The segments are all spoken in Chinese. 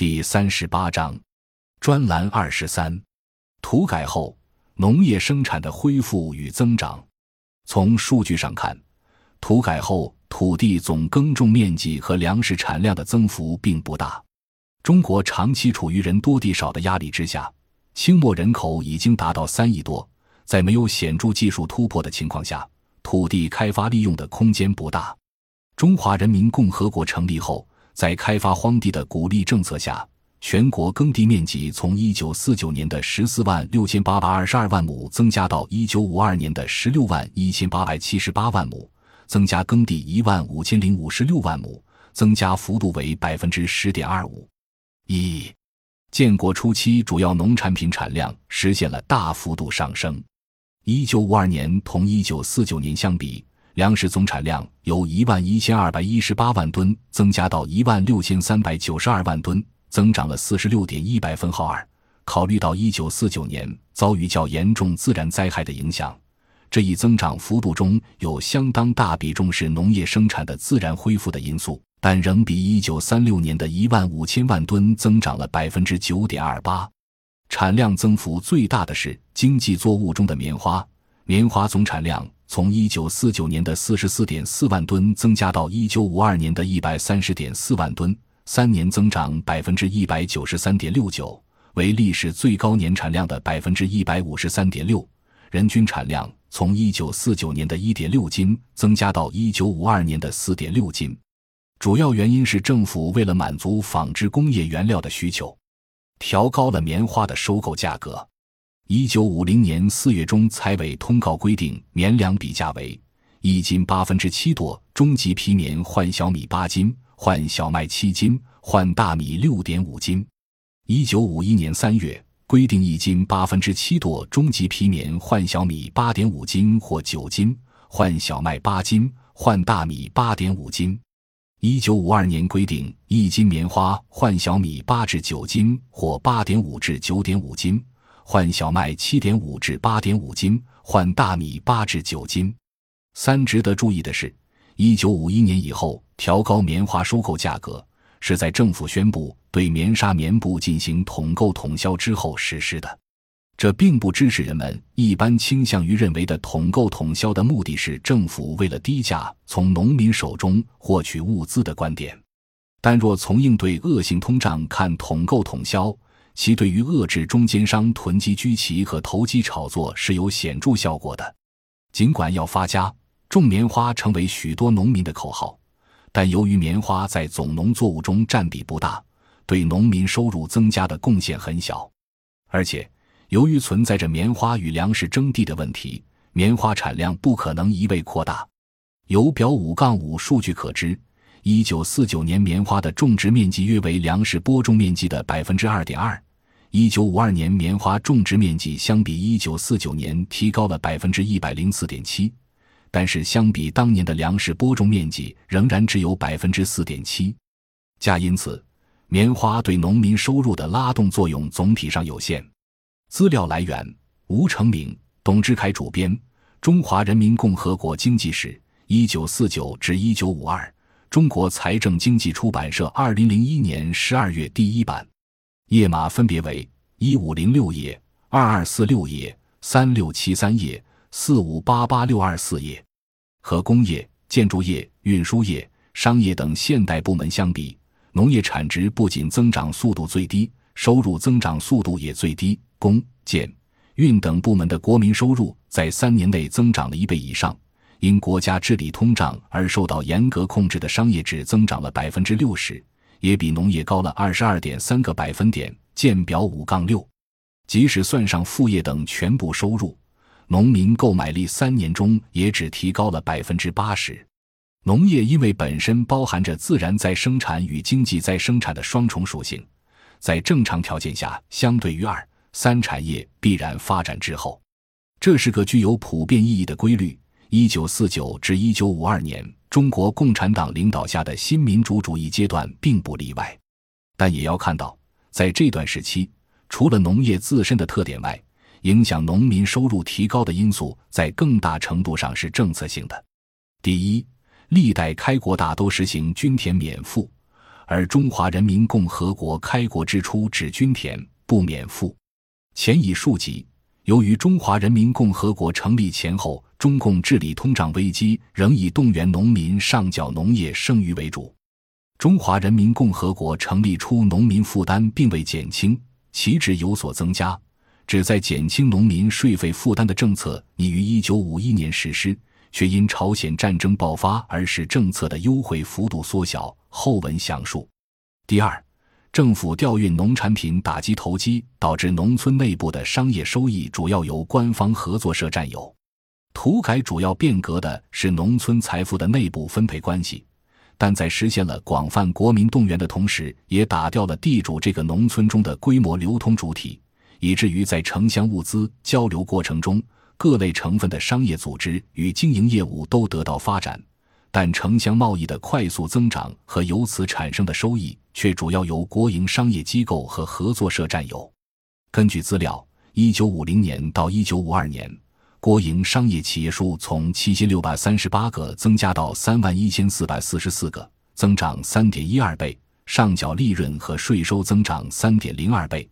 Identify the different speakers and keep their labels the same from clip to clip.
Speaker 1: 第三十八章，专栏二十三，土改后农业生产的恢复与增长。从数据上看，土改后土地总耕种面积和粮食产量的增幅并不大。中国长期处于人多地少的压力之下，清末人口已经达到三亿多，在没有显著技术突破的情况下，土地开发利用的空间不大。中华人民共和国成立后。在开发荒地的鼓励政策下，全国耕地面积从一九四九年的十四万六千八百二十二万亩增加到一九五二年的十六万一千八百七十八万亩，增加耕地一万五千零五十六万亩，增加幅度为百分之十点二五。一，建国初期主要农产品产量实现了大幅度上升。一九五二年同一九四九年相比。粮食总产量由一万一千二百一十八万吨增加到一万六千三百九十二万吨，增长了四十六点一百分号。二，考虑到一九四九年遭遇较严重自然灾害的影响，这一增长幅度中有相当大比重是农业生产的自然恢复的因素，但仍比一九三六年的一万五千万吨增长了百分之九点二八。产量增幅最大的是经济作物中的棉花，棉花总产量。从一九四九年的四十四点四万吨增加到一九五二年的一百三十点四万吨，三年增长百分之一百九十三点六九，为历史最高年产量的百分之一百五十三点六。人均产量从一九四九年的一点六斤增加到一九五二年的四点六斤，主要原因是政府为了满足纺织工业原料的需求，调高了棉花的收购价格。一九五零年四月中，财委通告规定，棉粮比价为一斤八分之七垛，中级皮棉换小米八斤，换小麦七斤，换大米六点五斤。一九五一年三月，规定一斤八分之七垛，中级皮棉换小米八点五斤或九斤，换小麦八斤，换大米八点五斤。一九五二年规定，一斤棉花换小米八至九斤或八点五至九点五斤。换小麦七点五至八点五斤，换大米八至九斤。三值得注意的是，一九五一年以后调高棉花收购价格，是在政府宣布对棉纱棉布进行统购统销之后实施的。这并不支持人们一般倾向于认为的统购统销的目的是政府为了低价从农民手中获取物资的观点。但若从应对恶性通胀看，统购统销。其对于遏制中间商囤积居奇和投机炒作是有显著效果的。尽管要发家种棉花成为许多农民的口号，但由于棉花在总农作物中占比不大，对农民收入增加的贡献很小。而且，由于存在着棉花与粮食争地的问题，棉花产量不可能一味扩大。由表五杠五数据可知。一九四九年，棉花的种植面积约为粮食播种面积的百分之二点二。一九五二年，棉花种植面积相比一九四九年提高了百分之一百零四点七，但是相比当年的粮食播种面积，仍然只有百分之四点七。加因此，棉花对农民收入的拉动作用总体上有限。资料来源：吴成明、董志凯主编，《中华人民共和国经济史（一九四九至一九五二）》。中国财政经济出版社二零零一年十二月第一版，页码分别为一五零六页、二二四六页、三六七三页、四五八八六二四页。和工业、建筑业、运输业、商业等现代部门相比，农业产值不仅增长速度最低，收入增长速度也最低。工、建、运等部门的国民收入在三年内增长了一倍以上。因国家治理通胀而受到严格控制的商业只增长了百分之六十，也比农业高了二十二点三个百分点。见表五杠六。即使算上副业等全部收入，农民购买力三年中也只提高了百分之八十。农业因为本身包含着自然再生产与经济再生产的双重属性，在正常条件下，相对于二三产业必然发展滞后，这是个具有普遍意义的规律。一九四九至一九五二年，中国共产党领导下的新民主主义阶段并不例外，但也要看到，在这段时期，除了农业自身的特点外，影响农民收入提高的因素在更大程度上是政策性的。第一，历代开国大都实行均田免赋，而中华人民共和国开国之初只均田不免赋。前已述及，由于中华人民共和国成立前后，中共治理通胀危机仍以动员农民上缴农业剩余为主。中华人民共和国成立初，农民负担并未减轻，其值有所增加。旨在减轻农民税费负担的政策拟于一九五一年实施，却因朝鲜战争爆发而使政策的优惠幅度缩小。后文详述。第二，政府调运农产品打击投机，导致农村内部的商业收益主要由官方合作社占有。土改主要变革的是农村财富的内部分配关系，但在实现了广泛国民动员的同时，也打掉了地主这个农村中的规模流通主体。以至于在城乡物资交流过程中，各类成分的商业组织与经营业务都得到发展，但城乡贸易的快速增长和由此产生的收益却主要由国营商业机构和合作社占有。根据资料，一九五零年到一九五二年，国营商业企业数从七千六百三十八个增加到三万一千四百四十四个，增长三点一二倍；上缴利润和税收增长三点零二倍。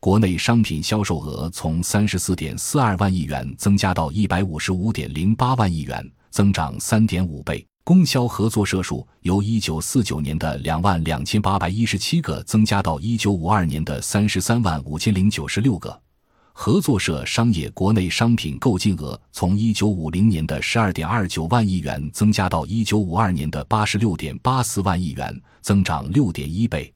Speaker 1: 国内商品销售额从三十四点四二万亿元增加到一百五十五点零八万亿元，增长三点五倍。供销合作社数由一九四九年的两万两千八百一十七个增加到一九五二年的三十三万五千零九十六个。合作社商业国内商品购进额从一九五零年的十二点二九万亿元增加到一九五二年的八十六点八四万亿元，增长六点一倍。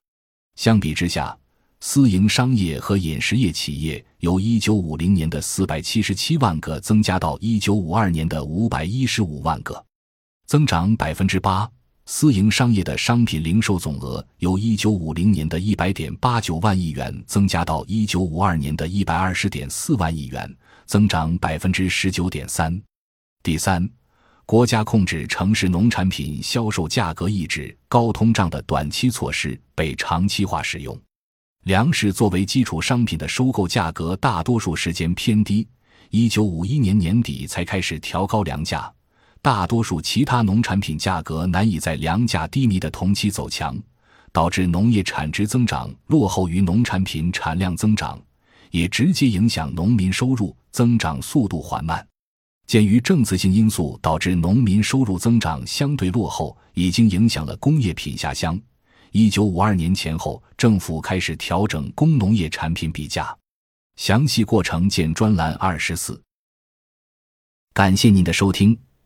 Speaker 1: 相比之下，私营商业和饮食业企业由一九五零年的四百七十七万个增加到一九五二年的五百一十五万个，增长百分之八。私营商业的商品零售总额由一九五零年的一百点八九万亿元增加到一九五二年的一百二十点四万亿元，增长百分之十九点三。第三，国家控制城市农产品销售价格、抑制高通胀的短期措施被长期化使用。粮食作为基础商品的收购价格，大多数时间偏低。一九五一年年底才开始调高粮价，大多数其他农产品价格难以在粮价低迷的同期走强，导致农业产值增长落后于农产品产量增长，也直接影响农民收入增长速度缓慢。鉴于政策性因素导致农民收入增长相对落后，已经影响了工业品下乡。一九五二年前后，政府开始调整工农业产品比价，详细过程见专栏二十四。感谢您的收听，